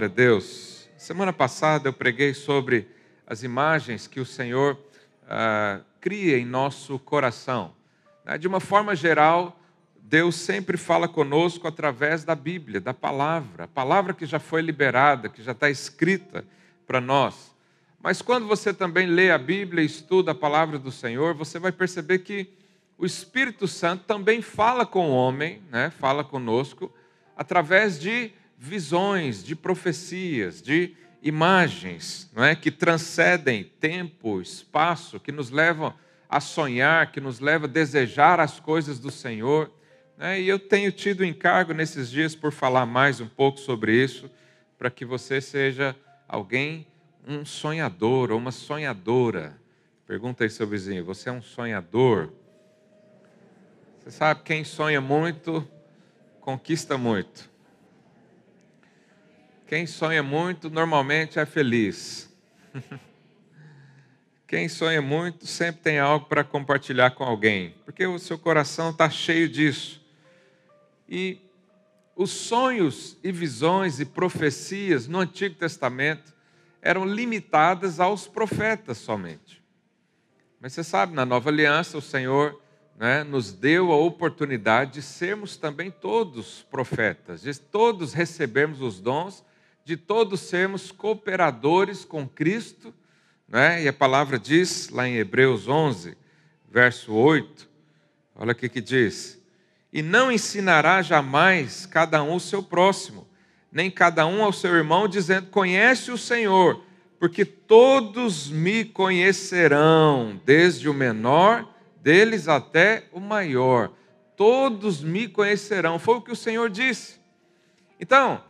Glória a Deus. Semana passada eu preguei sobre as imagens que o Senhor ah, cria em nosso coração. Né? De uma forma geral, Deus sempre fala conosco através da Bíblia, da palavra, a palavra que já foi liberada, que já está escrita para nós. Mas quando você também lê a Bíblia e estuda a palavra do Senhor, você vai perceber que o Espírito Santo também fala com o homem, né? fala conosco, através de visões, de profecias, de imagens, não é, que transcendem tempo, espaço, que nos levam a sonhar, que nos levam a desejar as coisas do Senhor. Né? E eu tenho tido encargo nesses dias por falar mais um pouco sobre isso, para que você seja alguém, um sonhador ou uma sonhadora. Pergunta aí seu vizinho: você é um sonhador? Você sabe, quem sonha muito, conquista muito. Quem sonha muito normalmente é feliz. Quem sonha muito sempre tem algo para compartilhar com alguém, porque o seu coração está cheio disso. E os sonhos e visões e profecias no Antigo Testamento eram limitadas aos profetas somente. Mas você sabe, na Nova Aliança, o Senhor né, nos deu a oportunidade de sermos também todos profetas, de todos recebermos os dons de todos sermos cooperadores com Cristo, né? e a palavra diz lá em Hebreus 11, verso 8, olha o que diz: E não ensinará jamais cada um o seu próximo, nem cada um ao seu irmão, dizendo: Conhece o Senhor, porque todos me conhecerão, desde o menor deles até o maior. Todos me conhecerão. Foi o que o Senhor disse. Então,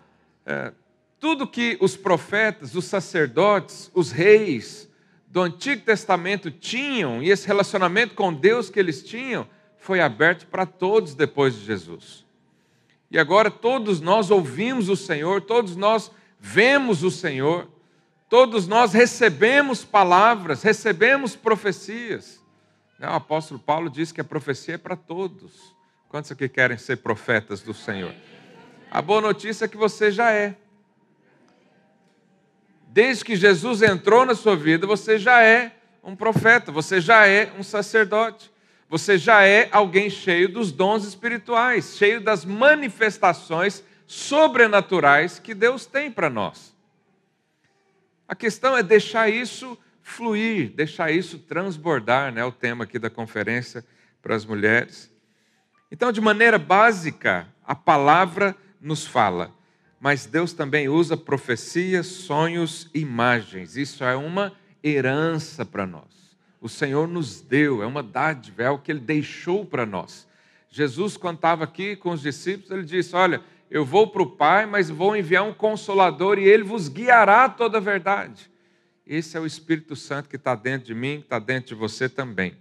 é, tudo que os profetas, os sacerdotes, os reis do Antigo Testamento tinham, e esse relacionamento com Deus que eles tinham, foi aberto para todos depois de Jesus. E agora todos nós ouvimos o Senhor, todos nós vemos o Senhor, todos nós recebemos palavras, recebemos profecias. O apóstolo Paulo diz que a profecia é para todos. Quantos aqui querem ser profetas do Senhor? A boa notícia é que você já é. Desde que Jesus entrou na sua vida, você já é um profeta, você já é um sacerdote, você já é alguém cheio dos dons espirituais, cheio das manifestações sobrenaturais que Deus tem para nós. A questão é deixar isso fluir, deixar isso transbordar, né? O tema aqui da conferência para as mulheres. Então, de maneira básica, a palavra nos fala mas Deus também usa profecias, sonhos, imagens. Isso é uma herança para nós. O Senhor nos deu, é uma dádiva, é o que Ele deixou para nós. Jesus, quando estava aqui com os discípulos, ele disse: Olha, eu vou para o Pai, mas vou enviar um consolador e ele vos guiará toda a verdade. Esse é o Espírito Santo que está dentro de mim, que está dentro de você também.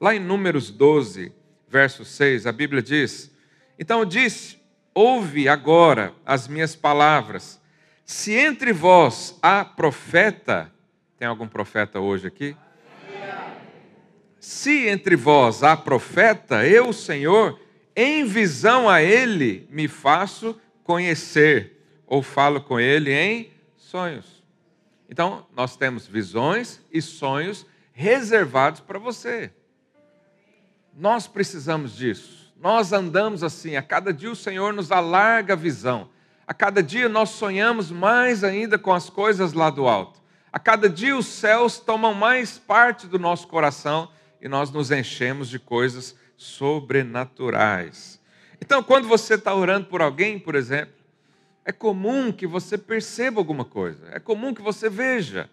Lá em Números 12, verso 6, a Bíblia diz: Então disse Ouve agora as minhas palavras. Se entre vós há profeta, tem algum profeta hoje aqui? Se entre vós há profeta, eu, Senhor, em visão a ele me faço conhecer, ou falo com ele em sonhos. Então, nós temos visões e sonhos reservados para você. Nós precisamos disso. Nós andamos assim, a cada dia o Senhor nos alarga a visão. A cada dia nós sonhamos mais ainda com as coisas lá do alto. A cada dia os céus tomam mais parte do nosso coração e nós nos enchemos de coisas sobrenaturais. Então, quando você está orando por alguém, por exemplo, é comum que você perceba alguma coisa, é comum que você veja.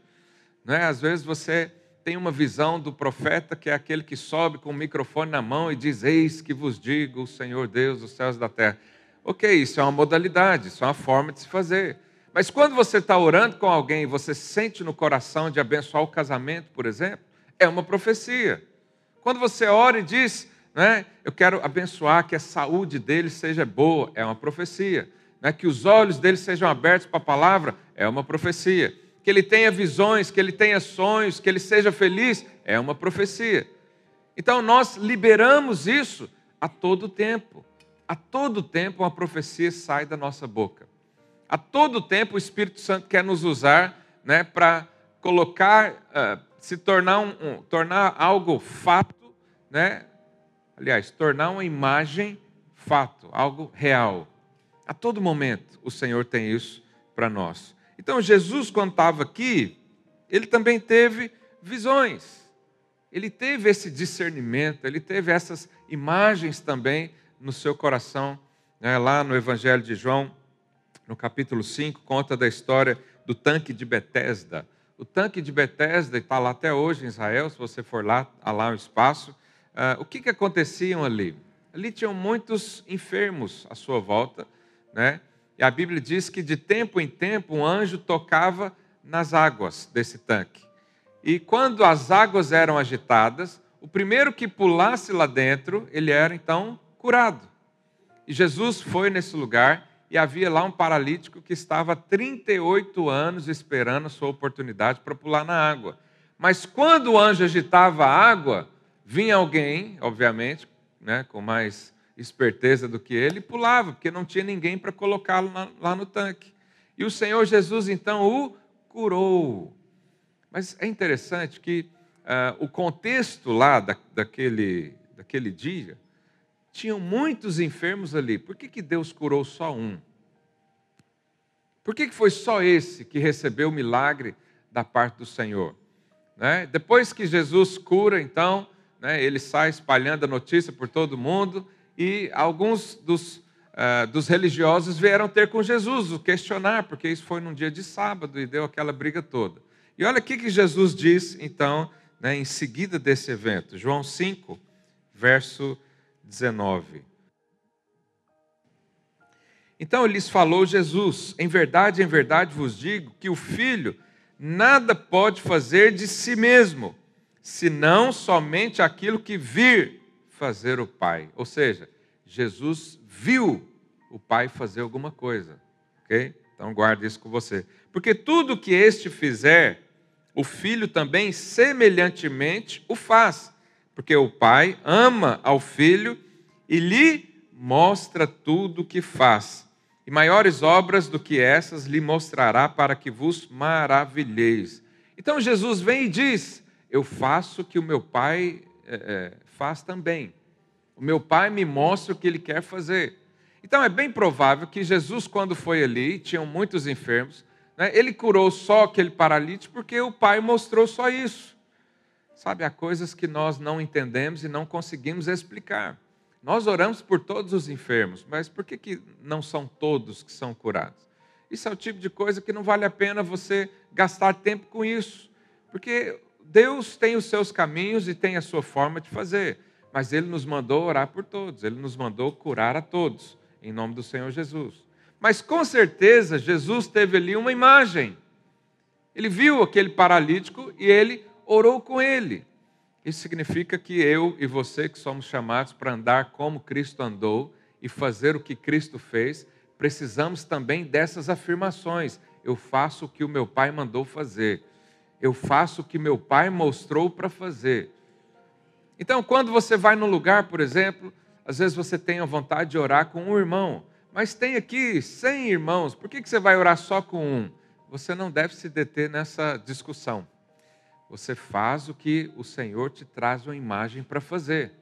Não é? Às vezes você tem uma visão do profeta que é aquele que sobe com o microfone na mão e diz: Eis que vos digo, o Senhor Deus dos céus e da terra. Ok, isso é uma modalidade, isso é uma forma de se fazer. Mas quando você está orando com alguém e você sente no coração de abençoar o casamento, por exemplo, é uma profecia. Quando você ora e diz, né, eu quero abençoar que a saúde dele seja boa, é uma profecia. Né, que os olhos dele sejam abertos para a palavra, é uma profecia que ele tenha visões, que ele tenha sonhos, que ele seja feliz, é uma profecia. Então nós liberamos isso a todo tempo. A todo tempo uma profecia sai da nossa boca. A todo tempo o Espírito Santo quer nos usar né, para colocar, uh, se tornar, um, um, tornar algo fato, né? aliás, tornar uma imagem fato, algo real. A todo momento o Senhor tem isso para nós. Então Jesus, quando estava aqui, ele também teve visões. Ele teve esse discernimento, ele teve essas imagens também no seu coração. Né? Lá no Evangelho de João, no capítulo 5, conta da história do tanque de Betesda. O tanque de Betesda está lá até hoje em Israel, se você for lá, há lá o espaço. Uh, o que, que aconteciam ali? Ali tinham muitos enfermos à sua volta, né? E a Bíblia diz que de tempo em tempo um anjo tocava nas águas desse tanque. E quando as águas eram agitadas, o primeiro que pulasse lá dentro, ele era então curado. E Jesus foi nesse lugar e havia lá um paralítico que estava há 38 anos esperando a sua oportunidade para pular na água. Mas quando o anjo agitava a água, vinha alguém, obviamente, né, com mais esperteza do que ele, e pulava, porque não tinha ninguém para colocá-lo lá no tanque. E o Senhor Jesus então o curou. Mas é interessante que uh, o contexto lá da, daquele, daquele dia, tinham muitos enfermos ali. Por que, que Deus curou só um? Por que, que foi só esse que recebeu o milagre da parte do Senhor? Né? Depois que Jesus cura, então, né, ele sai espalhando a notícia por todo mundo e alguns dos, uh, dos religiosos vieram ter com Jesus, o questionar, porque isso foi num dia de sábado e deu aquela briga toda. E olha o que Jesus diz, então, né, em seguida desse evento. João 5, verso 19. Então lhes falou Jesus: Em verdade, em verdade vos digo que o filho nada pode fazer de si mesmo, senão somente aquilo que vir fazer o Pai. Ou seja, Jesus viu o Pai fazer alguma coisa. Ok? Então guarde isso com você. Porque tudo que este fizer, o filho também semelhantemente o faz, porque o pai ama ao filho e lhe mostra tudo o que faz. E maiores obras do que essas lhe mostrará para que vos maravilheis. Então Jesus vem e diz: Eu faço o que o meu pai é, faz também. O meu pai me mostra o que ele quer fazer. Então é bem provável que Jesus, quando foi ali, tinham muitos enfermos, né? Ele curou só aquele paralítico porque o Pai mostrou só isso. Sabe, há coisas que nós não entendemos e não conseguimos explicar. Nós oramos por todos os enfermos, mas por que, que não são todos que são curados? Isso é o tipo de coisa que não vale a pena você gastar tempo com isso, porque Deus tem os seus caminhos e tem a sua forma de fazer, mas Ele nos mandou orar por todos, Ele nos mandou curar a todos, em nome do Senhor Jesus. Mas com certeza Jesus teve ali uma imagem. Ele viu aquele paralítico e ele orou com ele. Isso significa que eu e você, que somos chamados para andar como Cristo andou e fazer o que Cristo fez, precisamos também dessas afirmações. Eu faço o que o meu Pai mandou fazer. Eu faço o que meu Pai mostrou para fazer. Então, quando você vai num lugar, por exemplo, às vezes você tem a vontade de orar com um irmão. Mas tem aqui 100 irmãos, por que você vai orar só com um? Você não deve se deter nessa discussão. Você faz o que o Senhor te traz uma imagem para fazer.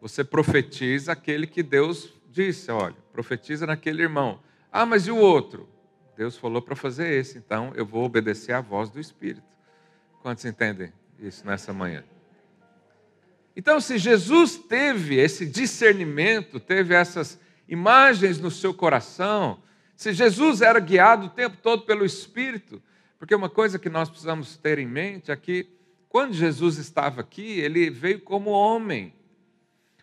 Você profetiza aquele que Deus disse, olha, profetiza naquele irmão. Ah, mas e o outro? Deus falou para fazer esse, então eu vou obedecer à voz do Espírito. Quantos entendem isso nessa manhã? Então, se Jesus teve esse discernimento, teve essas imagens no seu coração, se Jesus era guiado o tempo todo pelo Espírito, porque uma coisa que nós precisamos ter em mente é que, quando Jesus estava aqui, ele veio como homem.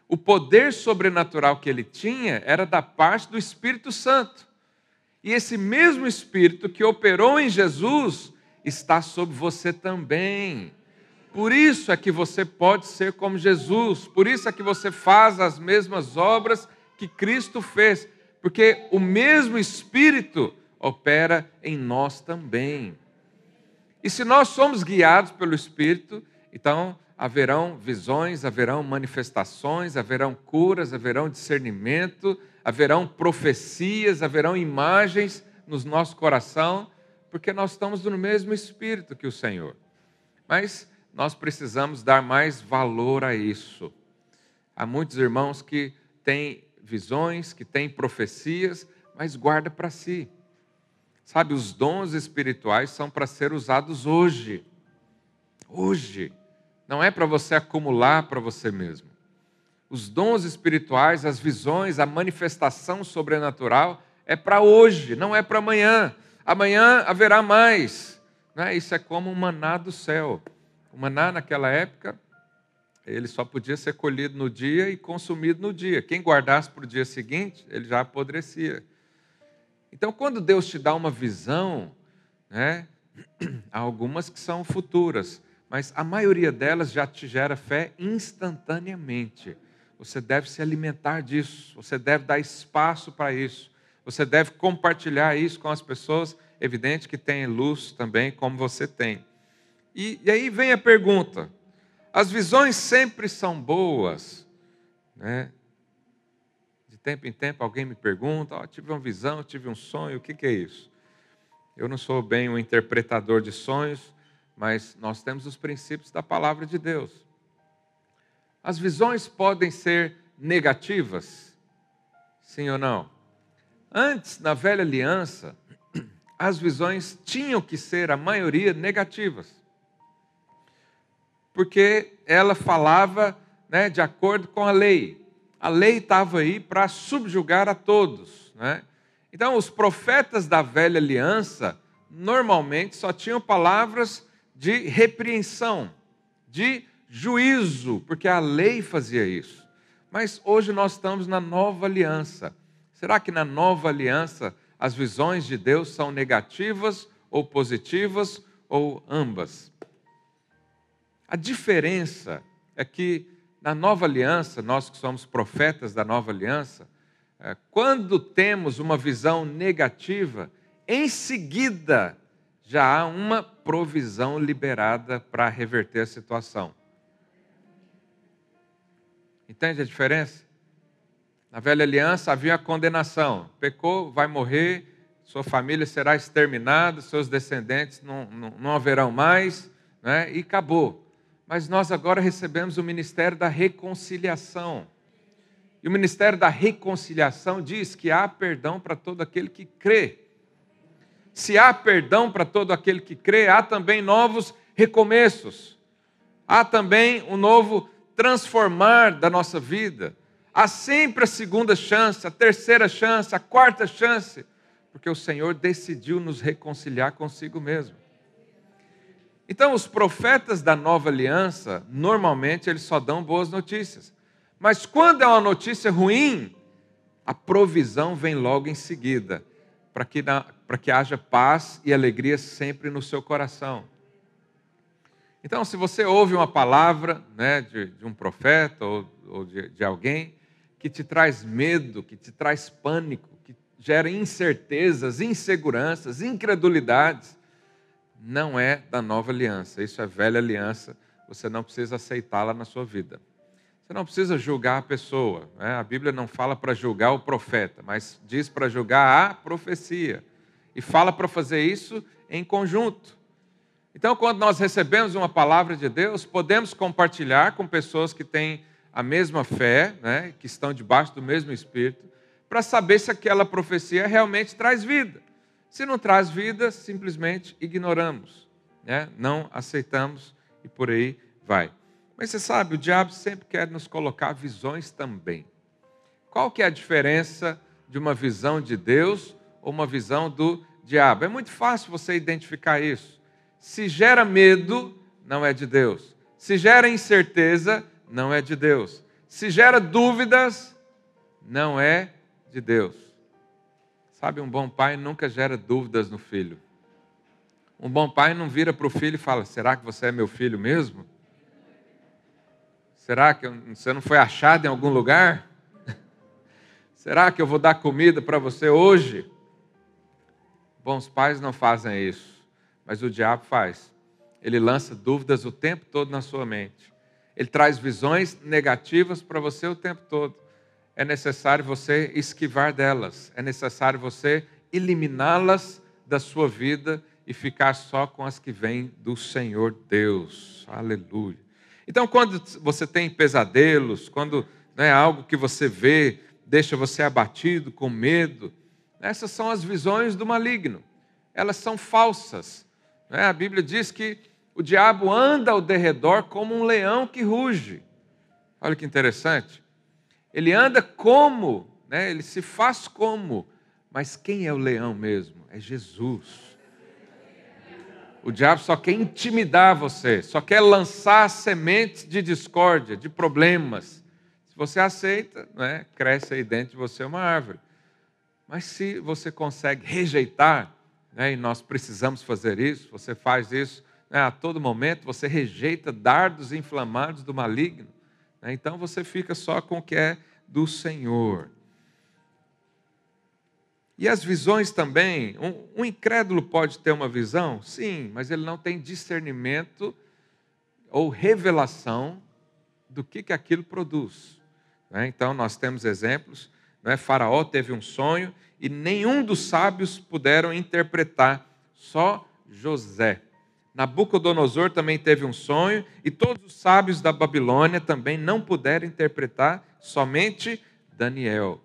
O poder sobrenatural que ele tinha era da parte do Espírito Santo. E esse mesmo Espírito que operou em Jesus está sobre você também. Por isso é que você pode ser como Jesus, por isso é que você faz as mesmas obras que Cristo fez, porque o mesmo Espírito opera em nós também. E se nós somos guiados pelo Espírito, então haverão visões, haverão manifestações, haverão curas, haverão discernimento, haverão profecias, haverão imagens no nosso coração, porque nós estamos no mesmo espírito que o Senhor. Mas nós precisamos dar mais valor a isso. Há muitos irmãos que têm visões, que têm profecias, mas guarda para si. Sabe, os dons espirituais são para ser usados hoje. Hoje. Não é para você acumular para você mesmo. Os dons espirituais, as visões, a manifestação sobrenatural é para hoje, não é para amanhã. Amanhã haverá mais. Né? Isso é como um maná do céu. O maná, naquela época, ele só podia ser colhido no dia e consumido no dia. Quem guardasse para o dia seguinte, ele já apodrecia. Então, quando Deus te dá uma visão, né, há algumas que são futuras, mas a maioria delas já te gera fé instantaneamente. Você deve se alimentar disso, você deve dar espaço para isso, você deve compartilhar isso com as pessoas, evidente que tem luz também, como você tem. E, e aí vem a pergunta: as visões sempre são boas, né? tempo em tempo alguém me pergunta: oh, tive uma visão, tive um sonho, o que, que é isso? Eu não sou bem um interpretador de sonhos, mas nós temos os princípios da palavra de Deus. As visões podem ser negativas? Sim ou não? Antes, na velha aliança, as visões tinham que ser, a maioria, negativas. Porque ela falava né, de acordo com a lei a lei estava aí para subjugar a todos. Né? Então, os profetas da velha aliança normalmente só tinham palavras de repreensão, de juízo, porque a lei fazia isso. Mas hoje nós estamos na nova aliança. Será que na nova aliança as visões de Deus são negativas ou positivas ou ambas? A diferença é que na nova aliança, nós que somos profetas da nova aliança, é, quando temos uma visão negativa, em seguida já há uma provisão liberada para reverter a situação. Entende a diferença? Na velha aliança havia a condenação: pecou, vai morrer, sua família será exterminada, seus descendentes não, não, não haverão mais, né? e acabou mas nós agora recebemos o ministério da reconciliação. E o ministério da reconciliação diz que há perdão para todo aquele que crê. Se há perdão para todo aquele que crê, há também novos recomeços. Há também um novo transformar da nossa vida. Há sempre a segunda chance, a terceira chance, a quarta chance, porque o Senhor decidiu nos reconciliar consigo mesmo. Então, os profetas da nova aliança, normalmente, eles só dão boas notícias. Mas quando é uma notícia ruim, a provisão vem logo em seguida, para que, que haja paz e alegria sempre no seu coração. Então, se você ouve uma palavra né, de, de um profeta ou, ou de, de alguém que te traz medo, que te traz pânico, que gera incertezas, inseguranças, incredulidades, não é da nova aliança, isso é velha aliança, você não precisa aceitá-la na sua vida. Você não precisa julgar a pessoa, né? a Bíblia não fala para julgar o profeta, mas diz para julgar a profecia. E fala para fazer isso em conjunto. Então, quando nós recebemos uma palavra de Deus, podemos compartilhar com pessoas que têm a mesma fé, né? que estão debaixo do mesmo Espírito, para saber se aquela profecia realmente traz vida. Se não traz vida, simplesmente ignoramos, né? não aceitamos e por aí vai. Mas você sabe, o diabo sempre quer nos colocar visões também. Qual que é a diferença de uma visão de Deus ou uma visão do diabo? É muito fácil você identificar isso. Se gera medo, não é de Deus. Se gera incerteza, não é de Deus. Se gera dúvidas, não é de Deus. Sabe, um bom pai nunca gera dúvidas no filho. Um bom pai não vira para o filho e fala: Será que você é meu filho mesmo? Será que você não foi achado em algum lugar? Será que eu vou dar comida para você hoje? Bons pais não fazem isso, mas o diabo faz. Ele lança dúvidas o tempo todo na sua mente. Ele traz visões negativas para você o tempo todo é necessário você esquivar delas, é necessário você eliminá-las da sua vida e ficar só com as que vêm do Senhor Deus. Aleluia. Então, quando você tem pesadelos, quando é algo que você vê deixa você abatido, com medo, essas são as visões do maligno. Elas são falsas. Né? A Bíblia diz que o diabo anda ao derredor como um leão que ruge. Olha que interessante. Ele anda como, né? ele se faz como, mas quem é o leão mesmo? É Jesus. O diabo só quer intimidar você, só quer lançar sementes de discórdia, de problemas. Se você aceita, né, cresce aí dentro de você uma árvore. Mas se você consegue rejeitar, né, e nós precisamos fazer isso, você faz isso a todo momento, você rejeita dardos inflamados do maligno, né, então você fica só com o que é do Senhor. E as visões também, um, um, incrédulo pode ter uma visão? Sim, mas ele não tem discernimento ou revelação do que, que aquilo produz. Né? Então, nós temos exemplos. Né? Faraó teve um sonho e nenhum dos sábios puderam interpretar, só José. Nabucodonosor também teve um sonho e todos os sábios da Babilônia também não puderam interpretar, somente Daniel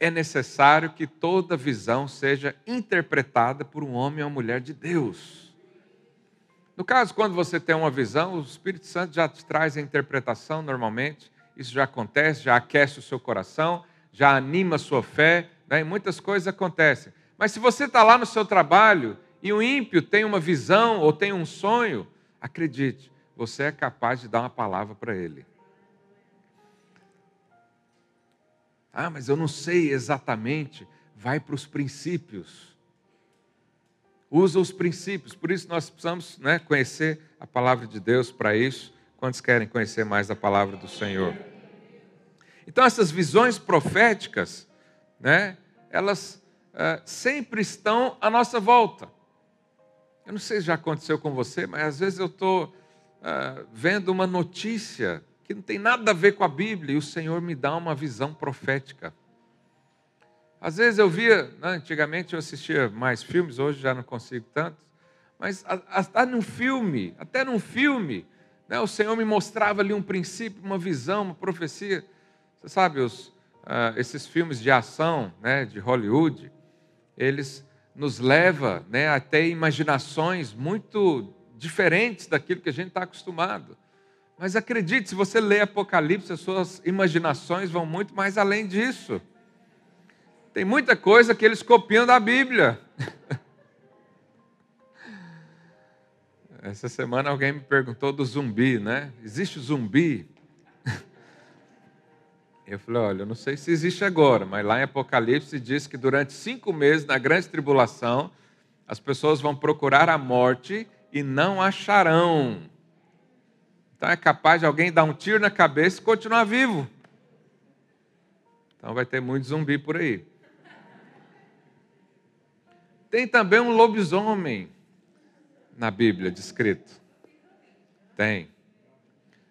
é necessário que toda visão seja interpretada por um homem ou mulher de Deus. No caso, quando você tem uma visão, o Espírito Santo já te traz a interpretação normalmente, isso já acontece, já aquece o seu coração, já anima a sua fé, né? muitas coisas acontecem. Mas se você está lá no seu trabalho e o ímpio tem uma visão ou tem um sonho, acredite, você é capaz de dar uma palavra para ele. Ah, mas eu não sei exatamente. Vai para os princípios. Usa os princípios. Por isso nós precisamos né, conhecer a palavra de Deus para isso. Quantos querem conhecer mais a palavra do Senhor? Então, essas visões proféticas, né, elas uh, sempre estão à nossa volta. Eu não sei se já aconteceu com você, mas às vezes eu estou uh, vendo uma notícia que não tem nada a ver com a Bíblia, e o Senhor me dá uma visão profética. Às vezes eu via, né, antigamente eu assistia mais filmes, hoje já não consigo tanto, mas até num filme, até num filme, né, o Senhor me mostrava ali um princípio, uma visão, uma profecia. Você sabe, os, uh, esses filmes de ação né, de Hollywood, eles nos levam né, até imaginações muito diferentes daquilo que a gente está acostumado. Mas acredite, se você lê Apocalipse, as suas imaginações vão muito mais além disso. Tem muita coisa que eles copiam da Bíblia. Essa semana alguém me perguntou do zumbi, né? Existe zumbi? Eu falei, olha, eu não sei se existe agora, mas lá em Apocalipse diz que durante cinco meses, na grande tribulação, as pessoas vão procurar a morte e não acharão. Então é capaz de alguém dar um tiro na cabeça e continuar vivo. Então vai ter muito zumbi por aí. Tem também um lobisomem na Bíblia descrito. Tem.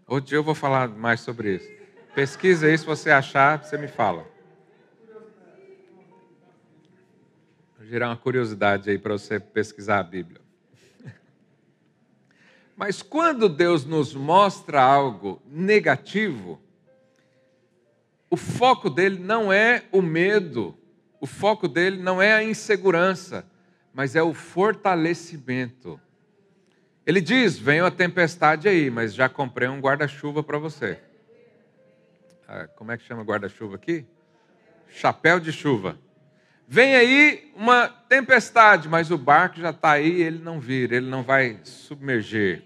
Outro dia eu vou falar mais sobre isso. Pesquisa aí, se você achar, você me fala. Vou gerar uma curiosidade aí para você pesquisar a Bíblia. Mas quando Deus nos mostra algo negativo, o foco dele não é o medo, o foco dele não é a insegurança, mas é o fortalecimento. Ele diz: Venha a tempestade aí, mas já comprei um guarda-chuva para você. Ah, como é que chama guarda-chuva aqui? Chapéu de chuva. Vem aí uma tempestade, mas o barco já está aí, ele não vira, ele não vai submergir.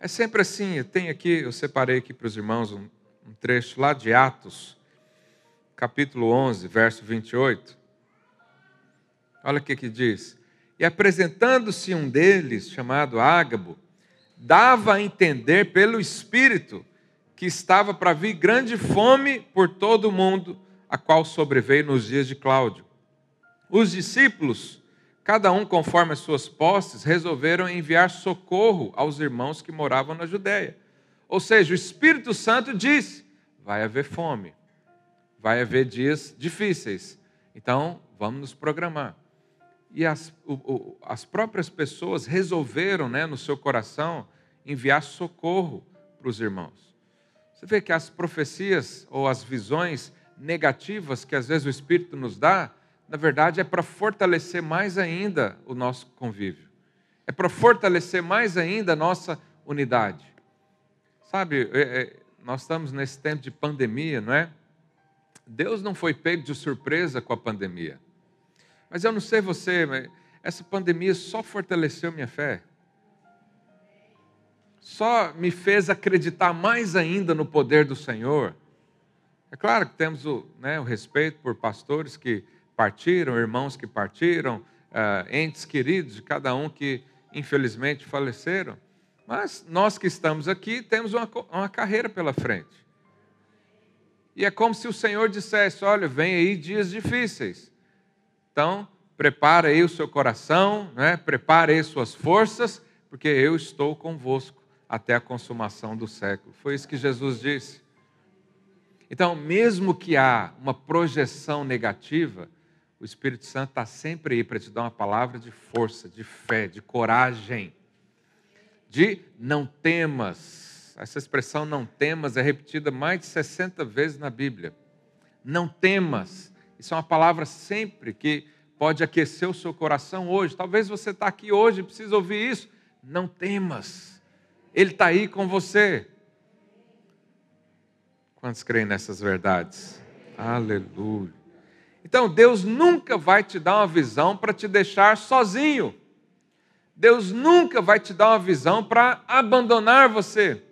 É sempre assim. Eu tenho aqui, eu separei aqui para os irmãos um, um trecho lá de Atos, capítulo 11, verso 28. Olha o que, que diz. E apresentando-se um deles, chamado Ágabo, dava a entender pelo Espírito que estava para vir grande fome por todo o mundo, a qual sobreveio nos dias de Cláudio. Os discípulos, cada um conforme as suas posses, resolveram enviar socorro aos irmãos que moravam na Judéia. Ou seja, o Espírito Santo disse: vai haver fome, vai haver dias difíceis. Então, vamos nos programar. E as, o, o, as próprias pessoas resolveram, né, no seu coração, enviar socorro para os irmãos. Você vê que as profecias ou as visões negativas que às vezes o Espírito nos dá, na verdade é para fortalecer mais ainda o nosso convívio. É para fortalecer mais ainda a nossa unidade. Sabe, é, é, nós estamos nesse tempo de pandemia, não é? Deus não foi pego de surpresa com a pandemia. Mas eu não sei você, mas essa pandemia só fortaleceu minha fé. Só me fez acreditar mais ainda no poder do Senhor. É claro que temos o, né, o respeito por pastores que partiram, irmãos que partiram, uh, entes queridos de cada um que infelizmente faleceram. Mas nós que estamos aqui temos uma, uma carreira pela frente. E é como se o Senhor dissesse: olha, vem aí dias difíceis. Então, prepara aí o seu coração, né? prepara aí suas forças, porque eu estou convosco até a consumação do século. Foi isso que Jesus disse. Então, mesmo que há uma projeção negativa, o Espírito Santo está sempre aí para te dar uma palavra de força, de fé, de coragem, de não temas. Essa expressão não temas é repetida mais de 60 vezes na Bíblia. Não temas. Isso é uma palavra sempre que pode aquecer o seu coração hoje. Talvez você está aqui hoje e precisa ouvir isso. Não temas. Ele está aí com você. Quantos creem nessas verdades? Aleluia. Então, Deus nunca vai te dar uma visão para te deixar sozinho. Deus nunca vai te dar uma visão para abandonar você.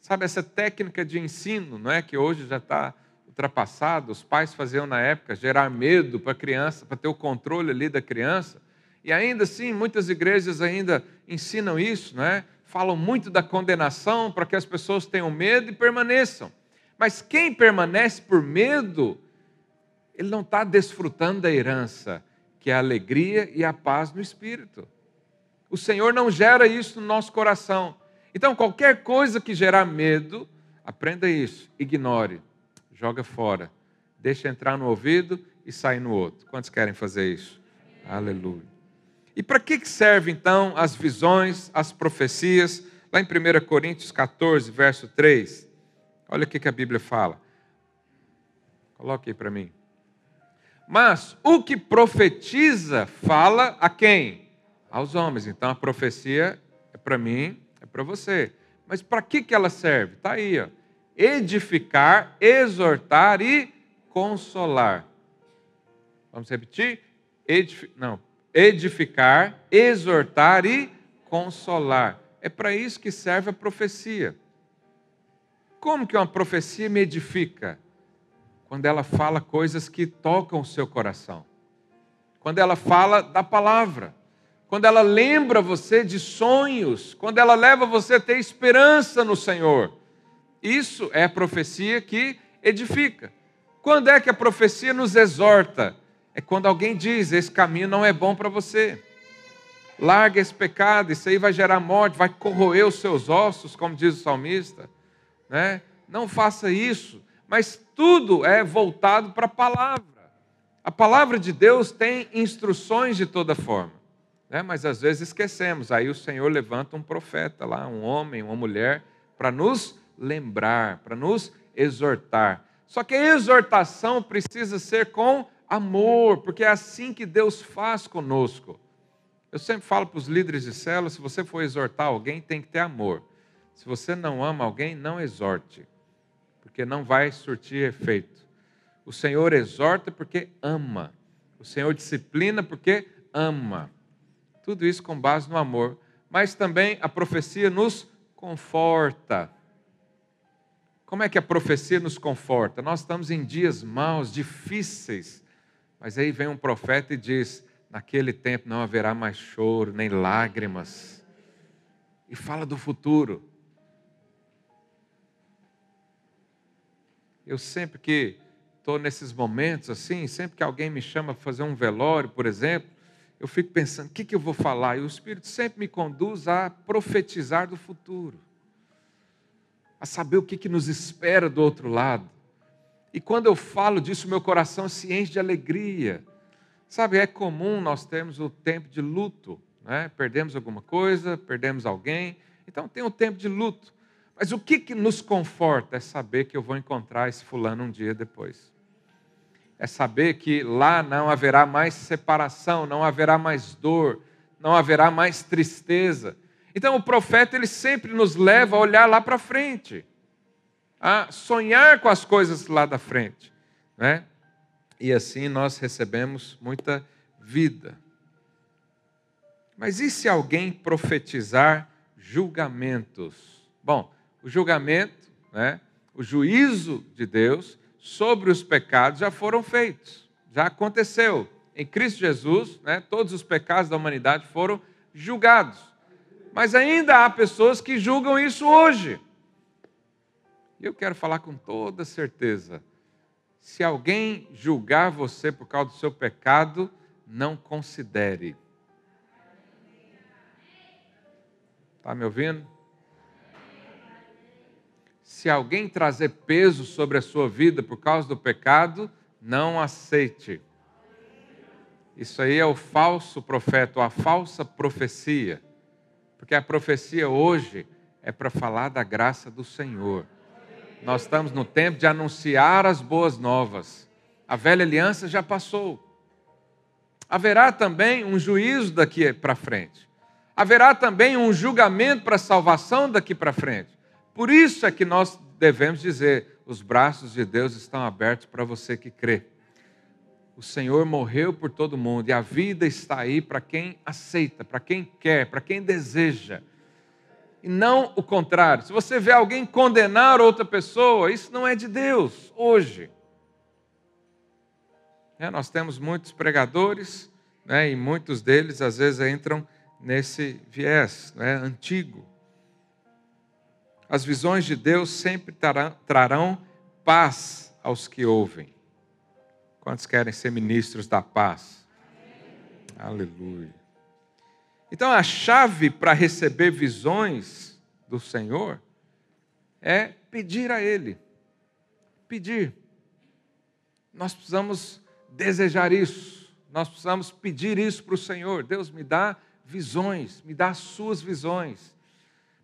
Sabe essa técnica de ensino, não é que hoje já está ultrapassado, os pais faziam na época gerar medo para a criança, para ter o controle ali da criança. E ainda assim, muitas igrejas ainda ensinam isso, não é? Falam muito da condenação para que as pessoas tenham medo e permaneçam. Mas quem permanece por medo, ele não está desfrutando da herança, que é a alegria e a paz no espírito. O Senhor não gera isso no nosso coração. Então, qualquer coisa que gerar medo, aprenda isso, ignore, joga fora, deixa entrar no ouvido e sair no outro. Quantos querem fazer isso? Aleluia. E para que serve então as visões, as profecias? Lá em 1 Coríntios 14, verso 3, olha o que a Bíblia fala. Coloque aí para mim. Mas o que profetiza fala a quem? Aos homens. Então a profecia é para mim, é para você. Mas para que, que ela serve? Está aí, ó. edificar, exortar e consolar. Vamos repetir? Edifi não, edificar, exortar e consolar. É para isso que serve a profecia. Como que uma profecia me edifica? quando ela fala coisas que tocam o seu coração, quando ela fala da palavra, quando ela lembra você de sonhos, quando ela leva você a ter esperança no Senhor. Isso é a profecia que edifica. Quando é que a profecia nos exorta? É quando alguém diz: esse caminho não é bom para você. Larga esse pecado, isso aí vai gerar morte, vai corroer os seus ossos, como diz o salmista. Né? Não faça isso mas tudo é voltado para a palavra. A palavra de Deus tem instruções de toda forma, né? mas às vezes esquecemos. Aí o Senhor levanta um profeta lá, um homem, uma mulher, para nos lembrar, para nos exortar. Só que a exortação precisa ser com amor, porque é assim que Deus faz conosco. Eu sempre falo para os líderes de célula: se você for exortar alguém, tem que ter amor. Se você não ama alguém, não exorte porque não vai surtir efeito. O Senhor exorta porque ama. O Senhor disciplina porque ama. Tudo isso com base no amor. Mas também a profecia nos conforta. Como é que a profecia nos conforta? Nós estamos em dias maus, difíceis. Mas aí vem um profeta e diz: naquele tempo não haverá mais choro, nem lágrimas. E fala do futuro. Eu sempre que estou nesses momentos assim, sempre que alguém me chama para fazer um velório, por exemplo, eu fico pensando, o que, que eu vou falar? E o Espírito sempre me conduz a profetizar do futuro, a saber o que, que nos espera do outro lado. E quando eu falo disso, meu coração se enche de alegria. Sabe, é comum nós termos o tempo de luto, né? perdemos alguma coisa, perdemos alguém, então tem o tempo de luto. Mas o que, que nos conforta é saber que eu vou encontrar esse fulano um dia depois. É saber que lá não haverá mais separação, não haverá mais dor, não haverá mais tristeza. Então o profeta ele sempre nos leva a olhar lá para frente, a sonhar com as coisas lá da frente, né? E assim nós recebemos muita vida. Mas e se alguém profetizar julgamentos? Bom, o julgamento, né, o juízo de Deus sobre os pecados já foram feitos, já aconteceu. Em Cristo Jesus, né, todos os pecados da humanidade foram julgados. Mas ainda há pessoas que julgam isso hoje. Eu quero falar com toda certeza: se alguém julgar você por causa do seu pecado, não considere. Está me ouvindo? se alguém trazer peso sobre a sua vida por causa do pecado, não aceite. Isso aí é o falso profeta, a falsa profecia. Porque a profecia hoje é para falar da graça do Senhor. Nós estamos no tempo de anunciar as boas novas. A velha aliança já passou. Haverá também um juízo daqui para frente. Haverá também um julgamento para salvação daqui para frente. Por isso é que nós devemos dizer: os braços de Deus estão abertos para você que crê. O Senhor morreu por todo mundo e a vida está aí para quem aceita, para quem quer, para quem deseja. E não o contrário. Se você vê alguém condenar outra pessoa, isso não é de Deus hoje. É, nós temos muitos pregadores, né, e muitos deles às vezes entram nesse viés né, antigo. As visões de Deus sempre trarão paz aos que ouvem. Quantos querem ser ministros da paz? Aleluia. Então a chave para receber visões do Senhor é pedir a Ele. Pedir. Nós precisamos desejar isso. Nós precisamos pedir isso para o Senhor. Deus me dá visões, me dá as suas visões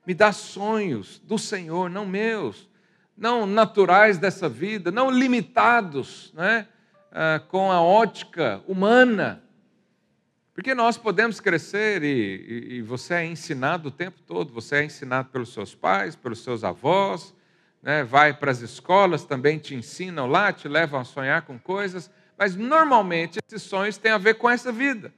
me dá sonhos do Senhor, não meus, não naturais dessa vida, não limitados né, ah, com a ótica humana. Porque nós podemos crescer e, e, e, você é ensinado o tempo todo, você é ensinado pelos seus pais, pelos seus avós, né, vai para as escolas, também te ensinam lá, te levam a sonhar com coisas, mas normalmente esses sonhos têm a ver com essa vida.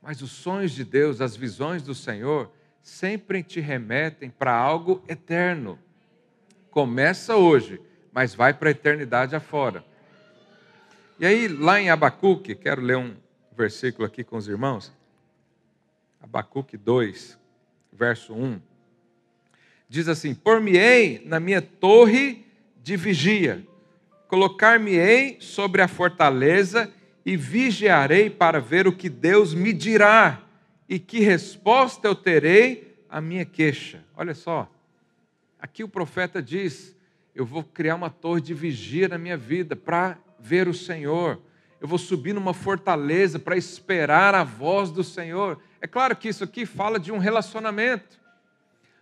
Mas os sonhos de Deus, as visões do Senhor, sempre te remetem para algo eterno. Começa hoje, mas vai para a eternidade afora. E aí, lá em Abacuque, quero ler um versículo aqui com os irmãos. Abacuque 2, verso 1. Diz assim: Por-me-ei na minha torre de vigia, colocar-me-ei sobre a fortaleza e vigiarei para ver o que Deus me dirá e que resposta eu terei à minha queixa? Olha só, aqui o profeta diz: eu vou criar uma torre de vigia na minha vida para ver o Senhor. Eu vou subir numa fortaleza para esperar a voz do Senhor. É claro que isso aqui fala de um relacionamento.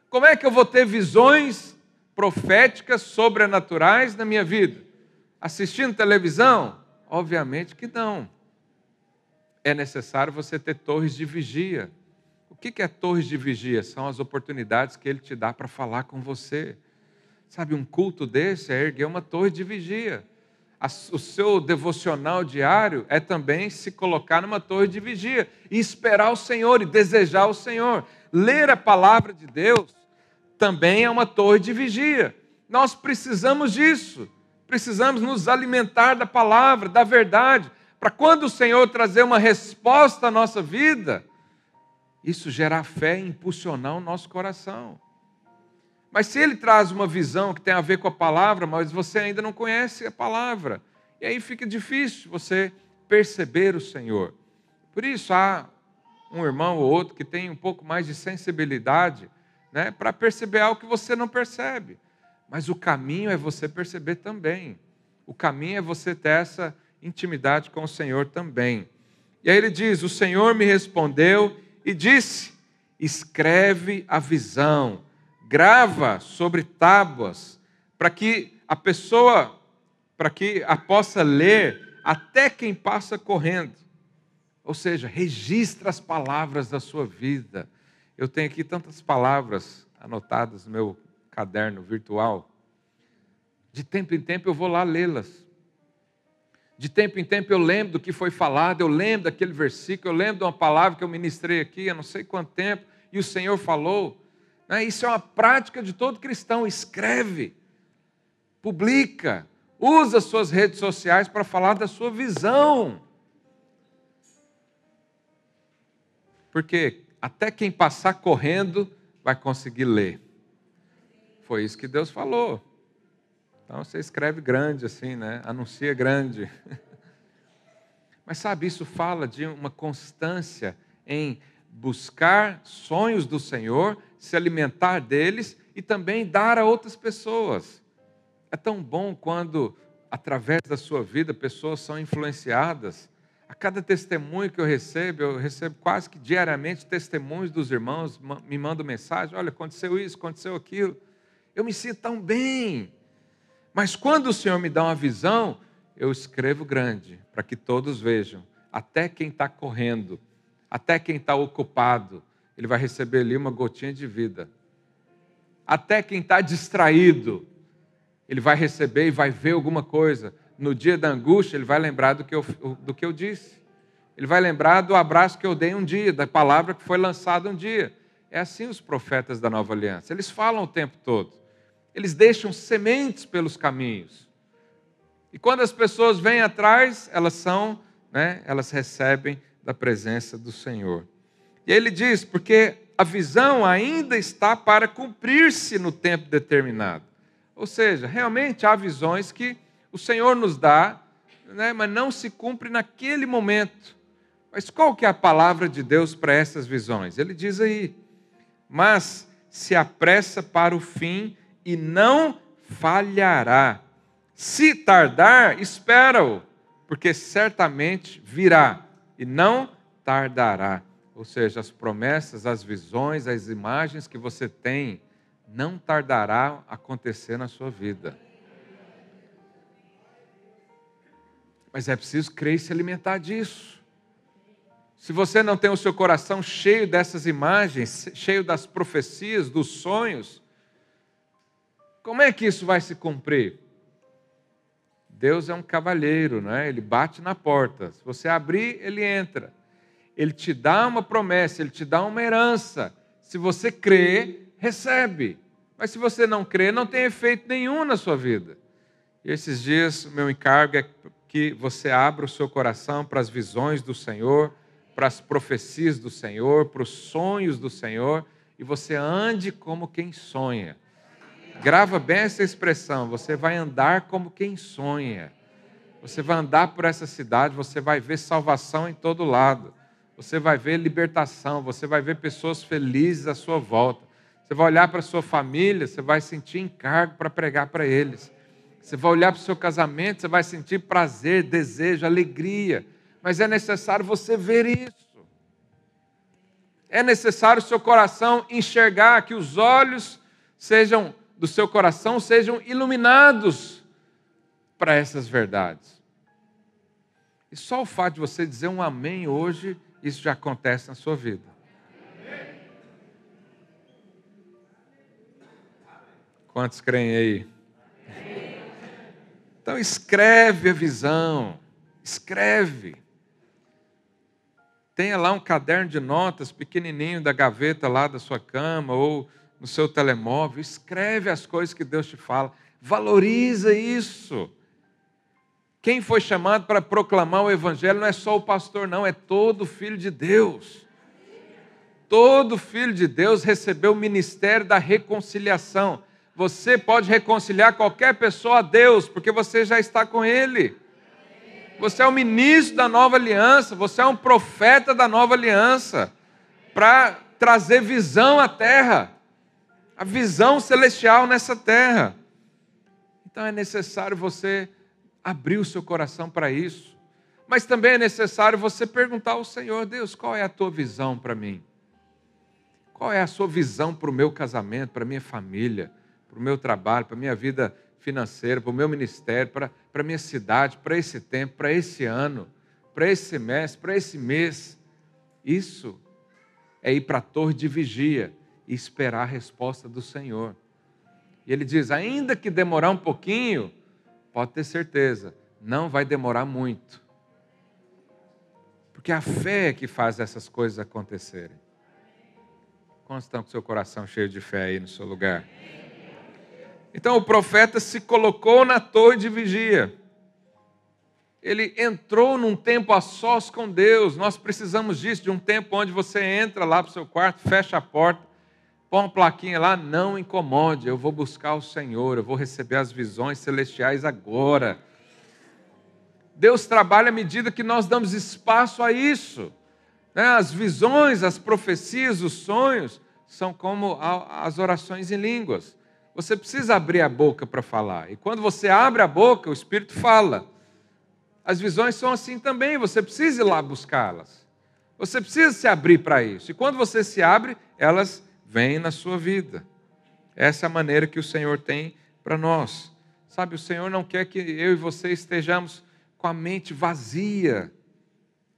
Como é que eu vou ter visões proféticas sobrenaturais na minha vida? Assistindo televisão? Obviamente que não é necessário você ter torres de vigia. O que é torres de vigia? São as oportunidades que ele te dá para falar com você. Sabe, um culto desse é erguer uma torre de vigia. O seu devocional diário é também se colocar numa torre de vigia e esperar o Senhor e desejar o Senhor. Ler a palavra de Deus também é uma torre de vigia. Nós precisamos disso. Precisamos nos alimentar da palavra, da verdade, para quando o Senhor trazer uma resposta à nossa vida, isso gerar fé e impulsionar o nosso coração. Mas se ele traz uma visão que tem a ver com a palavra, mas você ainda não conhece a palavra, e aí fica difícil você perceber o Senhor. Por isso há um irmão ou outro que tem um pouco mais de sensibilidade, né, para perceber algo que você não percebe. Mas o caminho é você perceber também. O caminho é você ter essa intimidade com o Senhor também. E aí ele diz: O Senhor me respondeu e disse: Escreve a visão, grava sobre tábuas, para que a pessoa, para que a possa ler até quem passa correndo. Ou seja, registra as palavras da sua vida. Eu tenho aqui tantas palavras anotadas no meu caderno virtual. De tempo em tempo eu vou lá lê-las. De tempo em tempo eu lembro do que foi falado, eu lembro daquele versículo, eu lembro de uma palavra que eu ministrei aqui há não sei quanto tempo, e o Senhor falou. Né? Isso é uma prática de todo cristão. Escreve, publica, usa suas redes sociais para falar da sua visão. Porque até quem passar correndo vai conseguir ler. Foi isso que Deus falou. Então você escreve grande assim, né? Anuncia grande. Mas sabe, isso fala de uma constância em buscar sonhos do Senhor, se alimentar deles e também dar a outras pessoas. É tão bom quando, através da sua vida, pessoas são influenciadas. A cada testemunho que eu recebo, eu recebo quase que diariamente testemunhos dos irmãos, me mandam mensagem: olha, aconteceu isso, aconteceu aquilo. Eu me sinto tão bem mas quando o Senhor me dá uma visão, eu escrevo grande, para que todos vejam. Até quem está correndo, até quem está ocupado, ele vai receber ali uma gotinha de vida. Até quem está distraído, ele vai receber e vai ver alguma coisa. No dia da angústia, ele vai lembrar do que eu, do que eu disse. Ele vai lembrar do abraço que eu dei um dia, da palavra que foi lançada um dia. É assim os profetas da nova aliança. Eles falam o tempo todo eles deixam sementes pelos caminhos. E quando as pessoas vêm atrás, elas são, né, elas recebem da presença do Senhor. E ele diz, porque a visão ainda está para cumprir-se no tempo determinado. Ou seja, realmente há visões que o Senhor nos dá, né, mas não se cumpre naquele momento. Mas qual que é a palavra de Deus para essas visões? Ele diz aí: "Mas se apressa para o fim e não falhará. Se tardar, espera-o, porque certamente virá e não tardará. Ou seja, as promessas, as visões, as imagens que você tem, não tardará a acontecer na sua vida. Mas é preciso crer e se alimentar disso. Se você não tem o seu coração cheio dessas imagens, cheio das profecias, dos sonhos, como é que isso vai se cumprir? Deus é um cavalheiro, não é? Ele bate na porta. Se você abrir, ele entra. Ele te dá uma promessa, ele te dá uma herança. Se você crê, recebe. Mas se você não crê, não tem efeito nenhum na sua vida. E esses dias, o meu encargo é que você abra o seu coração para as visões do Senhor, para as profecias do Senhor, para os sonhos do Senhor, e você ande como quem sonha. Grava bem essa expressão. Você vai andar como quem sonha. Você vai andar por essa cidade, você vai ver salvação em todo lado. Você vai ver libertação, você vai ver pessoas felizes à sua volta. Você vai olhar para sua família, você vai sentir encargo para pregar para eles. Você vai olhar para o seu casamento, você vai sentir prazer, desejo, alegria. Mas é necessário você ver isso. É necessário o seu coração enxergar, que os olhos sejam do seu coração sejam iluminados para essas verdades. E só o fato de você dizer um amém hoje, isso já acontece na sua vida. Quantos creem aí? Então escreve a visão, escreve. Tenha lá um caderno de notas pequenininho da gaveta lá da sua cama ou no seu telemóvel, escreve as coisas que Deus te fala, valoriza isso. Quem foi chamado para proclamar o Evangelho não é só o pastor, não, é todo filho de Deus. Todo filho de Deus recebeu o ministério da reconciliação. Você pode reconciliar qualquer pessoa a Deus, porque você já está com Ele. Você é o ministro da nova aliança, você é um profeta da nova aliança, para trazer visão à terra a visão celestial nessa terra. Então é necessário você abrir o seu coração para isso. Mas também é necessário você perguntar ao Senhor: Deus, qual é a tua visão para mim? Qual é a sua visão para o meu casamento, para a minha família, para o meu trabalho, para a minha vida financeira, para o meu ministério, para, para a minha cidade, para esse tempo, para esse ano, para esse semestre, para esse mês? Isso é ir para a torre de vigia e esperar a resposta do Senhor. E ele diz: ainda que demorar um pouquinho, pode ter certeza, não vai demorar muito. Porque a fé é que faz essas coisas acontecerem. Quantos estão com seu coração cheio de fé aí no seu lugar? Então o profeta se colocou na torre de vigia. Ele entrou num tempo a sós com Deus. Nós precisamos disso, de um tempo onde você entra lá para o seu quarto, fecha a porta, põe uma plaquinha lá, não incomode, eu vou buscar o Senhor, eu vou receber as visões celestiais agora. Deus trabalha à medida que nós damos espaço a isso. Né? As visões, as profecias, os sonhos são como as orações em línguas. Você precisa abrir a boca para falar. E quando você abre a boca, o Espírito fala. As visões são assim também, você precisa ir lá buscá-las. Você precisa se abrir para isso. E quando você se abre, elas vêm na sua vida. Essa é a maneira que o Senhor tem para nós. Sabe, o Senhor não quer que eu e você estejamos com a mente vazia.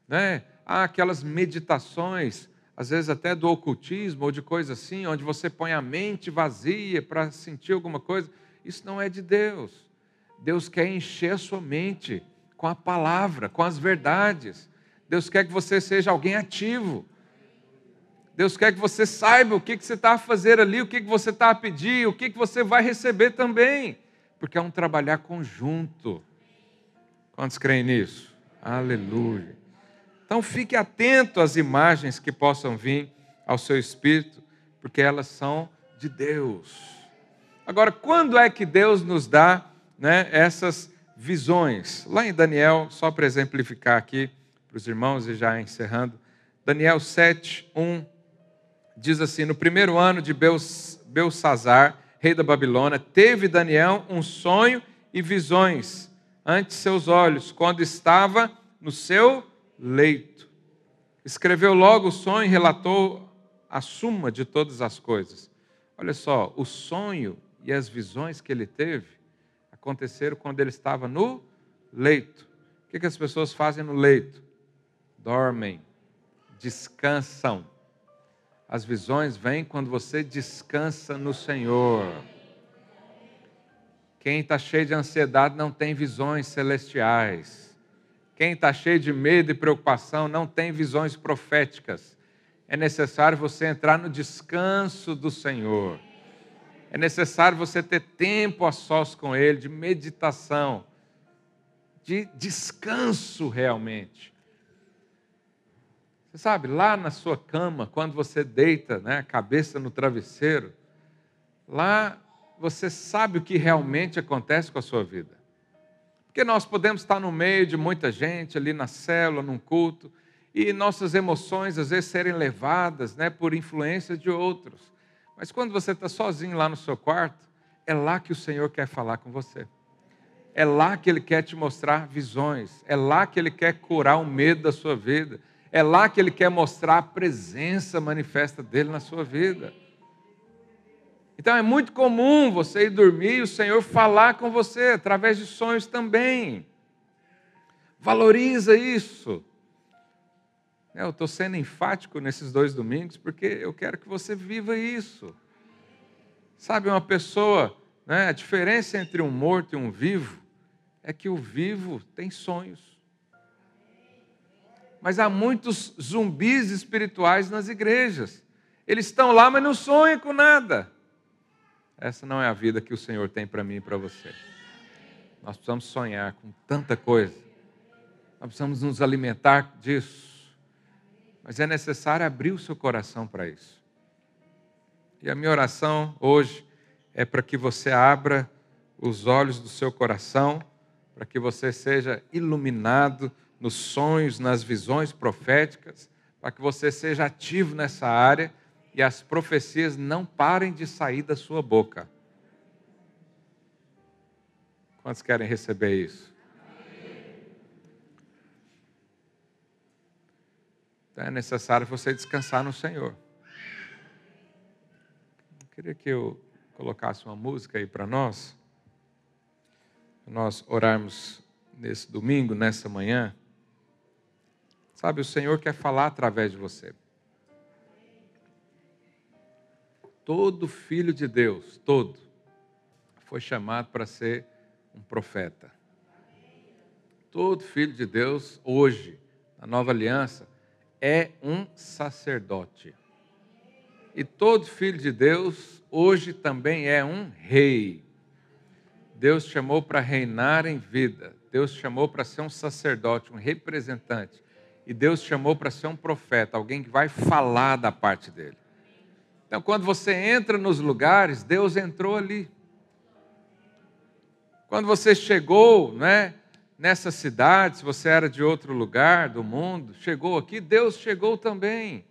Né? Há aquelas meditações, às vezes até do ocultismo ou de coisa assim, onde você põe a mente vazia para sentir alguma coisa. Isso não é de Deus. Deus quer encher a sua mente com a palavra, com as verdades. Deus quer que você seja alguém ativo. Deus quer que você saiba o que, que você está a fazer ali, o que, que você está a pedir, o que, que você vai receber também. Porque é um trabalhar conjunto. Quantos creem nisso? Aleluia. Então fique atento às imagens que possam vir ao seu espírito, porque elas são de Deus. Agora, quando é que Deus nos dá né, essas visões. Lá em Daniel, só para exemplificar aqui para os irmãos e já encerrando, Daniel 7, 1 diz assim: No primeiro ano de Belsazar, rei da Babilônia, teve Daniel um sonho e visões ante seus olhos, quando estava no seu leito. Escreveu logo o sonho e relatou a suma de todas as coisas. Olha só, o sonho e as visões que ele teve aconteceram quando ele estava no leito. O que, que as pessoas fazem no leito? Dormem, descansam. As visões vêm quando você descansa no Senhor. Quem está cheio de ansiedade não tem visões celestiais. Quem está cheio de medo e preocupação não tem visões proféticas. É necessário você entrar no descanso do Senhor. É necessário você ter tempo a sós com Ele, de meditação, de descanso realmente. Você sabe, lá na sua cama, quando você deita né, a cabeça no travesseiro, lá você sabe o que realmente acontece com a sua vida. Porque nós podemos estar no meio de muita gente, ali na célula, num culto, e nossas emoções às vezes serem levadas né, por influência de outros. Mas quando você está sozinho lá no seu quarto, é lá que o Senhor quer falar com você. É lá que Ele quer te mostrar visões. É lá que Ele quer curar o medo da sua vida. É lá que Ele quer mostrar a presença manifesta dele na sua vida. Então é muito comum você ir dormir e o Senhor falar com você através de sonhos também. Valoriza isso. Eu estou sendo enfático nesses dois domingos porque eu quero que você viva isso. Sabe, uma pessoa, né, a diferença entre um morto e um vivo é que o vivo tem sonhos. Mas há muitos zumbis espirituais nas igrejas. Eles estão lá, mas não sonham com nada. Essa não é a vida que o Senhor tem para mim e para você. Nós precisamos sonhar com tanta coisa. Nós precisamos nos alimentar disso mas é necessário abrir o seu coração para isso. E a minha oração hoje é para que você abra os olhos do seu coração, para que você seja iluminado nos sonhos, nas visões proféticas, para que você seja ativo nessa área e as profecias não parem de sair da sua boca. Quantos querem receber isso? Então é necessário você descansar no Senhor. Eu queria que eu colocasse uma música aí para nós, nós orarmos nesse domingo, nessa manhã. Sabe, o Senhor quer falar através de você. Todo filho de Deus, todo, foi chamado para ser um profeta. Todo filho de Deus, hoje, na nova aliança, é um sacerdote. E todo filho de Deus, hoje, também é um rei. Deus chamou para reinar em vida. Deus chamou para ser um sacerdote, um representante. E Deus chamou para ser um profeta, alguém que vai falar da parte dele. Então, quando você entra nos lugares, Deus entrou ali. Quando você chegou, né, nessa cidade, se você era de outro lugar do mundo, chegou aqui, Deus chegou também.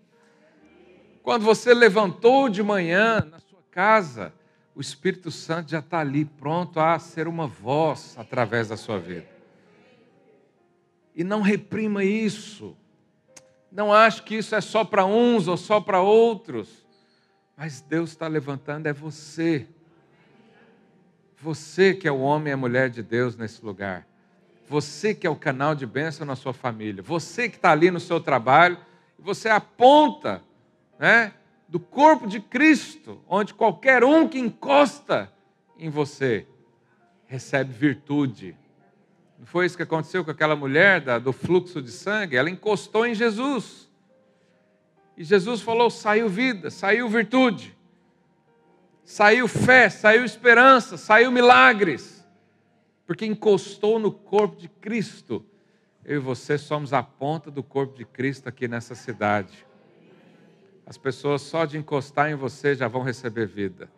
Quando você levantou de manhã na sua casa, o Espírito Santo já está ali, pronto a ser uma voz através da sua vida. E não reprima isso. Não ache que isso é só para uns ou só para outros. Mas Deus está levantando é você. Você que é o homem e a mulher de Deus nesse lugar. Você que é o canal de bênção na sua família. Você que está ali no seu trabalho. Você aponta né, do corpo de Cristo, onde qualquer um que encosta em você recebe virtude. Não foi isso que aconteceu com aquela mulher da, do fluxo de sangue? Ela encostou em Jesus. E Jesus falou: saiu vida, saiu virtude, saiu fé, saiu esperança, saiu milagres, porque encostou no corpo de Cristo. Eu e você somos a ponta do corpo de Cristo aqui nessa cidade. As pessoas só de encostar em você já vão receber vida.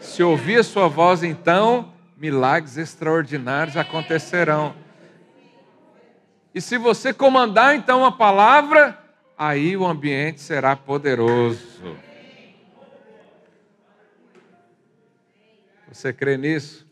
Se ouvir a sua voz, então, milagres extraordinários acontecerão. E se você comandar então a palavra, aí o ambiente será poderoso. Você crê nisso?